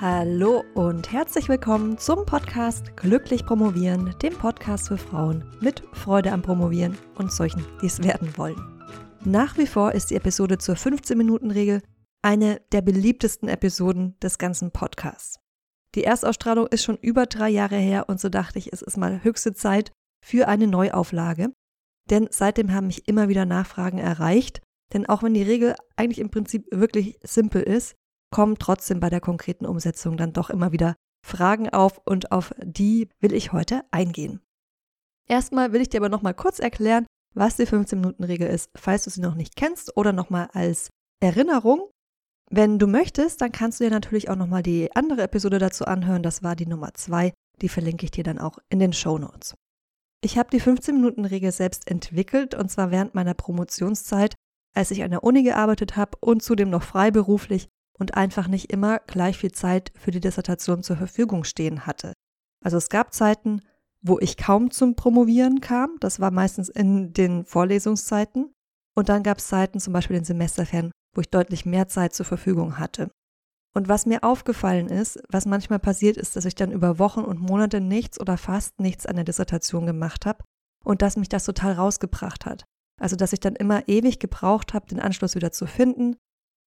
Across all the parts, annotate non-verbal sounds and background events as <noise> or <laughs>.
Hallo und herzlich willkommen zum Podcast Glücklich Promovieren, dem Podcast für Frauen mit Freude am Promovieren und solchen, die es werden wollen. Nach wie vor ist die Episode zur 15-Minuten-Regel eine der beliebtesten Episoden des ganzen Podcasts. Die Erstausstrahlung ist schon über drei Jahre her und so dachte ich, es ist mal höchste Zeit für eine Neuauflage. Denn seitdem haben mich immer wieder Nachfragen erreicht. Denn auch wenn die Regel eigentlich im Prinzip wirklich simpel ist, kommen trotzdem bei der konkreten Umsetzung dann doch immer wieder Fragen auf und auf die will ich heute eingehen. Erstmal will ich dir aber nochmal kurz erklären, was die 15-Minuten-Regel ist, falls du sie noch nicht kennst oder nochmal als Erinnerung. Wenn du möchtest, dann kannst du dir natürlich auch nochmal die andere Episode dazu anhören. Das war die Nummer 2. Die verlinke ich dir dann auch in den Show Notes. Ich habe die 15-Minuten-Regel selbst entwickelt und zwar während meiner Promotionszeit, als ich an der Uni gearbeitet habe und zudem noch freiberuflich und einfach nicht immer gleich viel Zeit für die Dissertation zur Verfügung stehen hatte. Also es gab Zeiten, wo ich kaum zum Promovieren kam, das war meistens in den Vorlesungszeiten, und dann gab es Zeiten, zum Beispiel den Semesterferien, wo ich deutlich mehr Zeit zur Verfügung hatte. Und was mir aufgefallen ist, was manchmal passiert ist, dass ich dann über Wochen und Monate nichts oder fast nichts an der Dissertation gemacht habe und dass mich das total rausgebracht hat. Also dass ich dann immer ewig gebraucht habe, den Anschluss wieder zu finden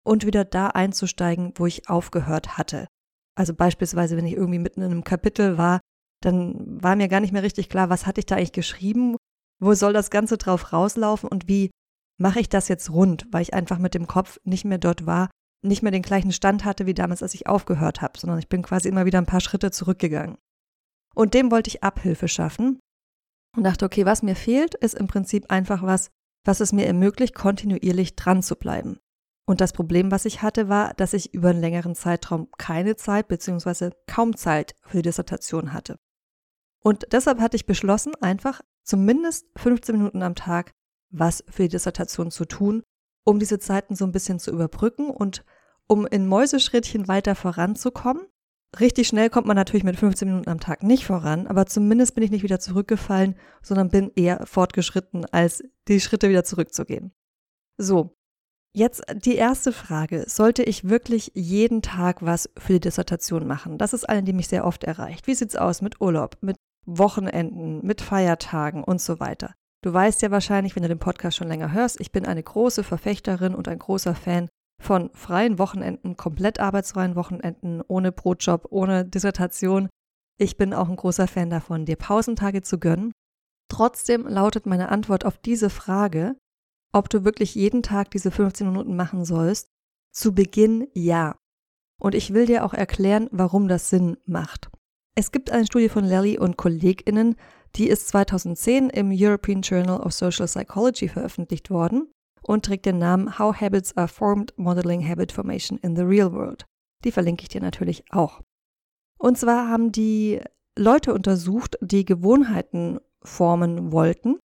und wieder da einzusteigen, wo ich aufgehört hatte. Also beispielsweise, wenn ich irgendwie mitten in einem Kapitel war, dann war mir gar nicht mehr richtig klar, was hatte ich da eigentlich geschrieben, wo soll das Ganze drauf rauslaufen und wie mache ich das jetzt rund, weil ich einfach mit dem Kopf nicht mehr dort war, nicht mehr den gleichen Stand hatte wie damals, als ich aufgehört habe, sondern ich bin quasi immer wieder ein paar Schritte zurückgegangen. Und dem wollte ich Abhilfe schaffen und dachte, okay, was mir fehlt, ist im Prinzip einfach was, was es mir ermöglicht, kontinuierlich dran zu bleiben. Und das Problem, was ich hatte, war, dass ich über einen längeren Zeitraum keine Zeit bzw. kaum Zeit für die Dissertation hatte. Und deshalb hatte ich beschlossen, einfach zumindest 15 Minuten am Tag was für die Dissertation zu tun, um diese Zeiten so ein bisschen zu überbrücken und um in Mäuseschrittchen weiter voranzukommen. Richtig schnell kommt man natürlich mit 15 Minuten am Tag nicht voran, aber zumindest bin ich nicht wieder zurückgefallen, sondern bin eher fortgeschritten, als die Schritte wieder zurückzugehen. So, Jetzt die erste Frage. Sollte ich wirklich jeden Tag was für die Dissertation machen? Das ist eine, die mich sehr oft erreicht. Wie sieht's aus mit Urlaub, mit Wochenenden, mit Feiertagen und so weiter? Du weißt ja wahrscheinlich, wenn du den Podcast schon länger hörst, ich bin eine große Verfechterin und ein großer Fan von freien Wochenenden, komplett arbeitsfreien Wochenenden, ohne Brotjob, ohne Dissertation. Ich bin auch ein großer Fan davon, dir Pausentage zu gönnen. Trotzdem lautet meine Antwort auf diese Frage, ob du wirklich jeden Tag diese 15 Minuten machen sollst? Zu Beginn ja. Und ich will dir auch erklären, warum das Sinn macht. Es gibt eine Studie von Lally und KollegInnen, die ist 2010 im European Journal of Social Psychology veröffentlicht worden und trägt den Namen How Habits Are Formed Modeling Habit Formation in the Real World. Die verlinke ich dir natürlich auch. Und zwar haben die Leute untersucht, die Gewohnheiten formen wollten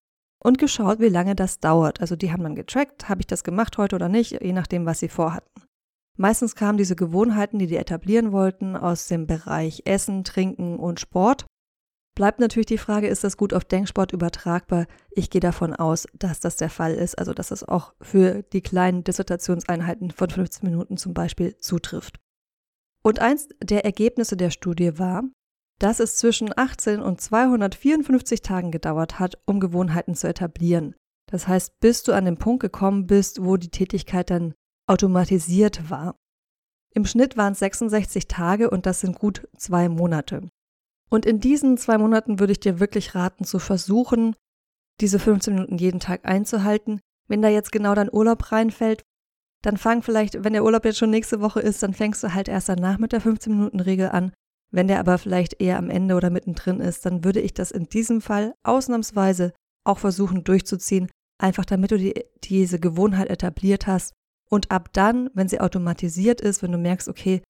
und geschaut, wie lange das dauert. Also die haben dann getrackt, habe ich das gemacht heute oder nicht, je nachdem, was sie vorhatten. Meistens kamen diese Gewohnheiten, die die etablieren wollten, aus dem Bereich Essen, Trinken und Sport. Bleibt natürlich die Frage, ist das gut auf Denksport übertragbar? Ich gehe davon aus, dass das der Fall ist, also dass es auch für die kleinen Dissertationseinheiten von 15 Minuten zum Beispiel zutrifft. Und eins der Ergebnisse der Studie war, dass es zwischen 18 und 254 Tagen gedauert hat, um Gewohnheiten zu etablieren. Das heißt, bis du an den Punkt gekommen bist, wo die Tätigkeit dann automatisiert war. Im Schnitt waren es 66 Tage und das sind gut zwei Monate. Und in diesen zwei Monaten würde ich dir wirklich raten, zu versuchen, diese 15 Minuten jeden Tag einzuhalten. Wenn da jetzt genau dein Urlaub reinfällt, dann fang vielleicht, wenn der Urlaub jetzt schon nächste Woche ist, dann fängst du halt erst danach mit der 15-Minuten-Regel an wenn der aber vielleicht eher am Ende oder mittendrin ist, dann würde ich das in diesem Fall ausnahmsweise auch versuchen durchzuziehen, einfach damit du die, diese Gewohnheit etabliert hast. Und ab dann, wenn sie automatisiert ist, wenn du merkst, okay,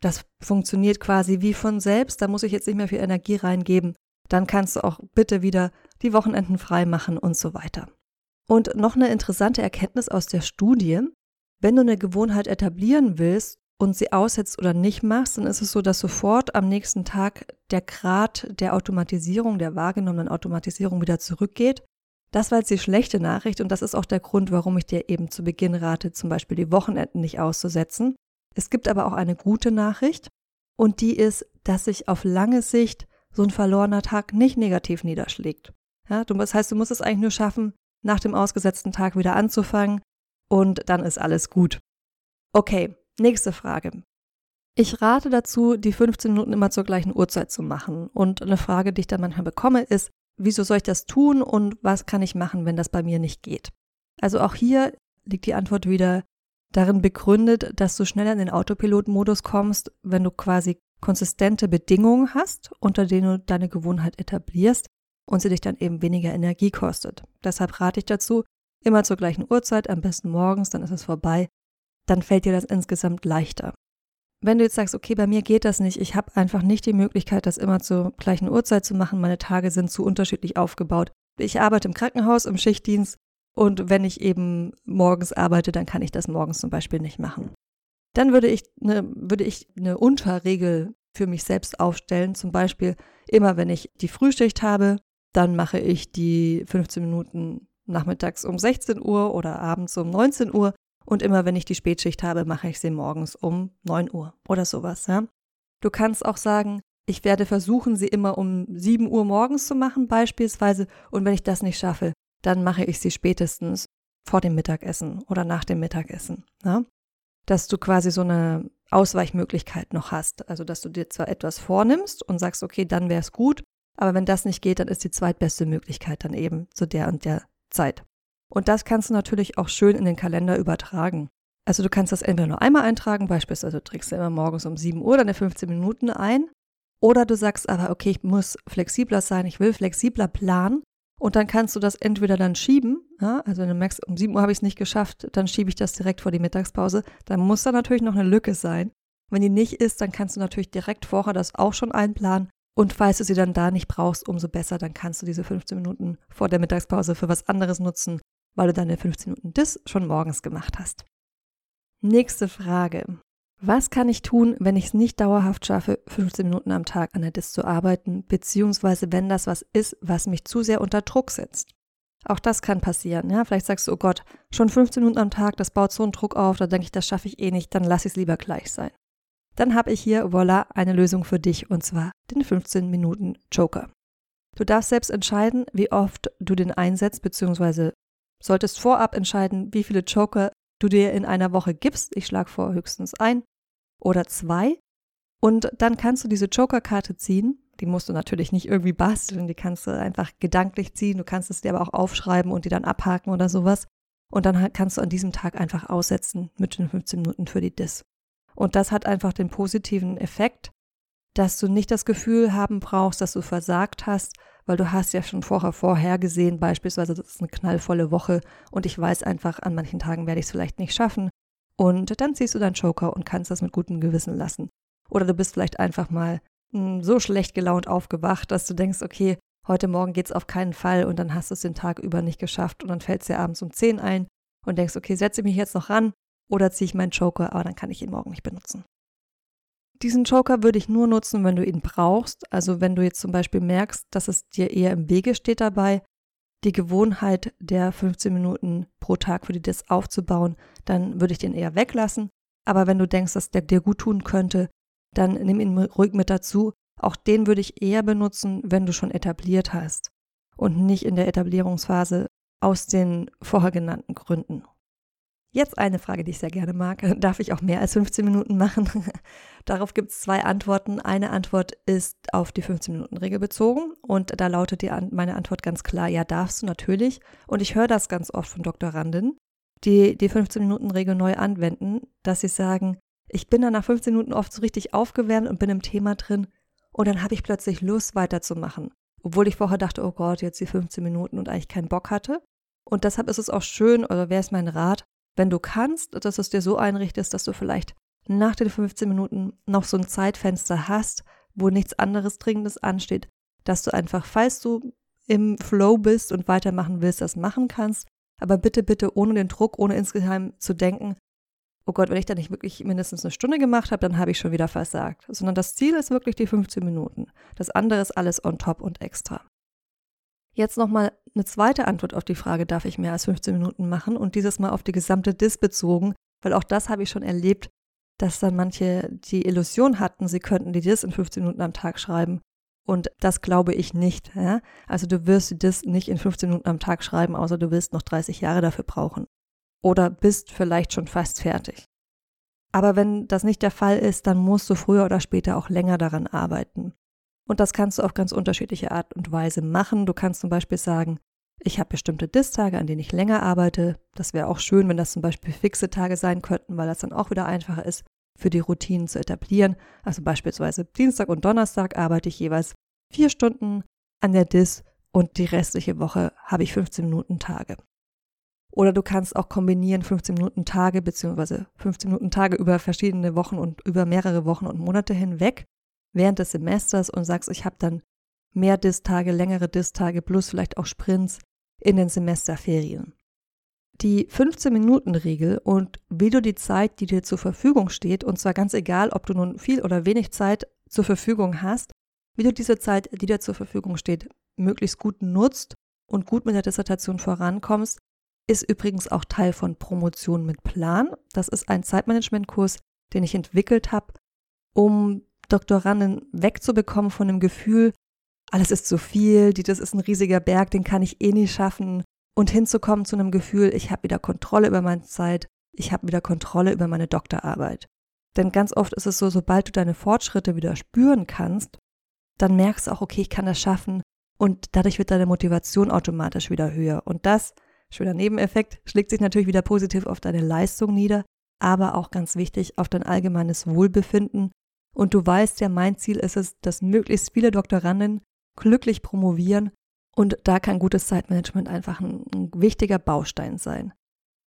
das funktioniert quasi wie von selbst, da muss ich jetzt nicht mehr viel Energie reingeben, dann kannst du auch bitte wieder die Wochenenden frei machen und so weiter. Und noch eine interessante Erkenntnis aus der Studie, wenn du eine Gewohnheit etablieren willst, und sie aussetzt oder nicht machst, dann ist es so, dass sofort am nächsten Tag der Grad der Automatisierung, der wahrgenommenen Automatisierung wieder zurückgeht. Das war jetzt die schlechte Nachricht und das ist auch der Grund, warum ich dir eben zu Beginn rate, zum Beispiel die Wochenenden nicht auszusetzen. Es gibt aber auch eine gute Nachricht. Und die ist, dass sich auf lange Sicht so ein verlorener Tag nicht negativ niederschlägt. Ja, das heißt, du musst es eigentlich nur schaffen, nach dem ausgesetzten Tag wieder anzufangen und dann ist alles gut. Okay, nächste Frage. Ich rate dazu, die 15 Minuten immer zur gleichen Uhrzeit zu machen. Und eine Frage, die ich dann manchmal bekomme, ist, wieso soll ich das tun und was kann ich machen, wenn das bei mir nicht geht? Also auch hier liegt die Antwort wieder darin begründet, dass du schneller in den Autopilot-Modus kommst, wenn du quasi konsistente Bedingungen hast, unter denen du deine Gewohnheit etablierst und sie dich dann eben weniger Energie kostet. Deshalb rate ich dazu, immer zur gleichen Uhrzeit, am besten morgens, dann ist es vorbei, dann fällt dir das insgesamt leichter. Wenn du jetzt sagst, okay, bei mir geht das nicht, ich habe einfach nicht die Möglichkeit, das immer zur gleichen Uhrzeit zu machen, meine Tage sind zu unterschiedlich aufgebaut. Ich arbeite im Krankenhaus, im Schichtdienst und wenn ich eben morgens arbeite, dann kann ich das morgens zum Beispiel nicht machen. Dann würde ich eine, würde ich eine Unterregel für mich selbst aufstellen. Zum Beispiel immer, wenn ich die Frühschicht habe, dann mache ich die 15 Minuten nachmittags um 16 Uhr oder abends um 19 Uhr und immer wenn ich die Spätschicht habe, mache ich sie morgens um 9 Uhr oder sowas. Ja? Du kannst auch sagen, ich werde versuchen, sie immer um 7 Uhr morgens zu machen beispielsweise. Und wenn ich das nicht schaffe, dann mache ich sie spätestens vor dem Mittagessen oder nach dem Mittagessen. Ja? Dass du quasi so eine Ausweichmöglichkeit noch hast. Also, dass du dir zwar etwas vornimmst und sagst, okay, dann wäre es gut, aber wenn das nicht geht, dann ist die zweitbeste Möglichkeit dann eben zu der und der Zeit. Und das kannst du natürlich auch schön in den Kalender übertragen. Also du kannst das entweder nur einmal eintragen, beispielsweise trägst du immer morgens um 7 Uhr deine 15 Minuten ein. Oder du sagst aber, okay, ich muss flexibler sein, ich will flexibler planen. Und dann kannst du das entweder dann schieben, ja, also wenn du merkst, um 7 Uhr habe ich es nicht geschafft, dann schiebe ich das direkt vor die Mittagspause. Dann muss da natürlich noch eine Lücke sein. Wenn die nicht ist, dann kannst du natürlich direkt vorher das auch schon einplanen. Und falls du sie dann da nicht brauchst, umso besser, dann kannst du diese 15 Minuten vor der Mittagspause für was anderes nutzen, weil du deine 15 Minuten Dis schon morgens gemacht hast. Nächste Frage. Was kann ich tun, wenn ich es nicht dauerhaft schaffe, 15 Minuten am Tag an der Dis zu arbeiten, beziehungsweise wenn das was ist, was mich zu sehr unter Druck setzt? Auch das kann passieren. Ja? Vielleicht sagst du, oh Gott, schon 15 Minuten am Tag, das baut so einen Druck auf, da denke ich, das schaffe ich eh nicht, dann lasse ich es lieber gleich sein. Dann habe ich hier, voila, eine Lösung für dich und zwar den 15 Minuten Joker. Du darfst selbst entscheiden, wie oft du den einsetzt, beziehungsweise solltest vorab entscheiden, wie viele Joker du dir in einer Woche gibst. Ich schlage vor höchstens ein oder zwei. Und dann kannst du diese Joker-Karte ziehen. Die musst du natürlich nicht irgendwie basteln, die kannst du einfach gedanklich ziehen. Du kannst es dir aber auch aufschreiben und die dann abhaken oder sowas. Und dann kannst du an diesem Tag einfach aussetzen mit den 15 Minuten für die Dis. Und das hat einfach den positiven Effekt, dass du nicht das Gefühl haben brauchst, dass du versagt hast, weil du hast ja schon vorher vorhergesehen, beispielsweise, das ist eine knallvolle Woche und ich weiß einfach, an manchen Tagen werde ich es vielleicht nicht schaffen. Und dann ziehst du deinen Joker und kannst das mit gutem Gewissen lassen. Oder du bist vielleicht einfach mal mh, hm, so schlecht gelaunt aufgewacht, dass du denkst, okay, heute Morgen geht es auf keinen Fall und dann hast du es den Tag über nicht geschafft und dann fällt es dir abends um 10 ein und denkst, okay, setze ich mich jetzt noch ran oder ziehe ich meinen Joker, aber dann kann ich ihn morgen nicht benutzen. Diesen Joker würde ich nur nutzen, wenn du ihn brauchst. Also wenn du jetzt zum Beispiel merkst, dass es dir eher im Wege steht dabei, die Gewohnheit der 15 Minuten pro Tag für die Dis aufzubauen, dann würde ich den eher weglassen. Aber wenn du denkst, dass der dir gut tun könnte, dann nimm ihn ruhig mit dazu. Auch den würde ich eher benutzen, wenn du schon etabliert hast und nicht in der Etablierungsphase aus den vorher genannten Gründen. Jetzt eine Frage, die ich sehr gerne mag. <laughs> Darf ich auch mehr als 15 Minuten machen? <laughs> Darauf gibt es zwei Antworten. Eine Antwort ist auf die 15-Minuten-Regel bezogen und da lautet die, meine Antwort ganz klar, ja, darfst du natürlich. Und ich höre das ganz oft von Doktoranden, die die 15-Minuten-Regel neu anwenden, dass sie sagen, ich bin dann nach 15 Minuten oft so richtig aufgewärmt und bin im Thema drin und dann habe ich plötzlich Lust weiterzumachen, obwohl ich vorher dachte, oh Gott, jetzt die 15 Minuten und eigentlich keinen Bock hatte. Und deshalb ist es auch schön, oder wäre es mein Rat, wenn du kannst, dass du es dir so einrichtest, dass du vielleicht nach den 15 Minuten noch so ein Zeitfenster hast, wo nichts anderes Dringendes ansteht, dass du einfach, falls du im Flow bist und weitermachen willst, das machen kannst. Aber bitte, bitte ohne den Druck, ohne insgeheim zu denken, oh Gott, wenn ich da nicht wirklich mindestens eine Stunde gemacht habe, dann habe ich schon wieder versagt. Sondern das Ziel ist wirklich die 15 Minuten. Das andere ist alles on top und extra. Jetzt nochmal eine zweite Antwort auf die Frage, darf ich mehr als 15 Minuten machen? Und dieses Mal auf die gesamte Dis bezogen, weil auch das habe ich schon erlebt, dass dann manche die Illusion hatten, sie könnten die DIS in 15 Minuten am Tag schreiben. Und das glaube ich nicht. Ja? Also du wirst die DIS nicht in 15 Minuten am Tag schreiben, außer du wirst noch 30 Jahre dafür brauchen. Oder bist vielleicht schon fast fertig. Aber wenn das nicht der Fall ist, dann musst du früher oder später auch länger daran arbeiten. Und das kannst du auf ganz unterschiedliche Art und Weise machen. Du kannst zum Beispiel sagen, ich habe bestimmte Dis-Tage, an denen ich länger arbeite. Das wäre auch schön, wenn das zum Beispiel fixe Tage sein könnten, weil das dann auch wieder einfacher ist, für die Routinen zu etablieren. Also beispielsweise Dienstag und Donnerstag arbeite ich jeweils vier Stunden an der Dis und die restliche Woche habe ich 15 Minuten Tage. Oder du kannst auch kombinieren 15 Minuten Tage beziehungsweise 15 Minuten Tage über verschiedene Wochen und über mehrere Wochen und Monate hinweg während des Semesters und sagst, ich habe dann mehr Distage, längere Distage plus vielleicht auch Sprints in den Semesterferien. Die 15-Minuten-Regel und wie du die Zeit, die dir zur Verfügung steht, und zwar ganz egal, ob du nun viel oder wenig Zeit zur Verfügung hast, wie du diese Zeit, die dir zur Verfügung steht, möglichst gut nutzt und gut mit der Dissertation vorankommst, ist übrigens auch Teil von Promotion mit Plan. Das ist ein Zeitmanagement-Kurs, den ich entwickelt habe, um Doktoranden wegzubekommen von dem Gefühl, alles ist zu viel, das ist ein riesiger Berg, den kann ich eh nie schaffen, und hinzukommen zu einem Gefühl, ich habe wieder Kontrolle über meine Zeit, ich habe wieder Kontrolle über meine Doktorarbeit. Denn ganz oft ist es so, sobald du deine Fortschritte wieder spüren kannst, dann merkst du auch, okay, ich kann das schaffen und dadurch wird deine Motivation automatisch wieder höher. Und das Schöner Nebeneffekt, schlägt sich natürlich wieder positiv auf deine Leistung nieder, aber auch ganz wichtig auf dein allgemeines Wohlbefinden. Und du weißt ja, mein Ziel ist es, dass möglichst viele Doktoranden glücklich promovieren und da kann gutes Zeitmanagement einfach ein, ein wichtiger Baustein sein.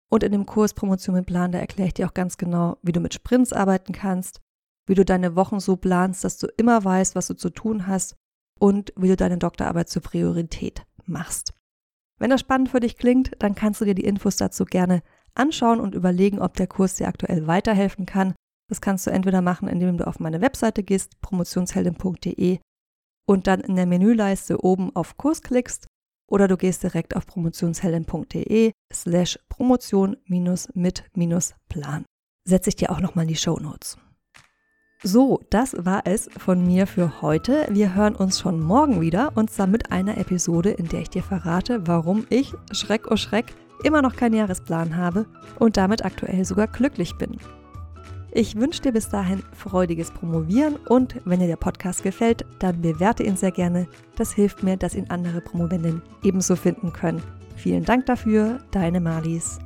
Und in dem Kurs Promotion mit Plan, da erkläre ich dir auch ganz genau, wie du mit Sprints arbeiten kannst, wie du deine Wochen so planst, dass du immer weißt, was du zu tun hast und wie du deine Doktorarbeit zur Priorität machst. Wenn das spannend für dich klingt, dann kannst du dir die Infos dazu gerne anschauen und überlegen, ob der Kurs dir aktuell weiterhelfen kann. Das kannst du entweder machen, indem du auf meine Webseite gehst, promotionsheldin.de und dann in der Menüleiste oben auf Kurs klickst oder du gehst direkt auf promotionsheldin.de slash promotion mit plan. Setze ich dir auch nochmal in die Show Notes. So, das war es von mir für heute. Wir hören uns schon morgen wieder und zwar mit einer Episode, in der ich dir verrate, warum ich, Schreck oh Schreck, immer noch keinen Jahresplan habe und damit aktuell sogar glücklich bin. Ich wünsche dir bis dahin freudiges Promovieren und wenn dir der Podcast gefällt, dann bewerte ihn sehr gerne. Das hilft mir, dass ihn andere Promovenden ebenso finden können. Vielen Dank dafür, deine Marlies.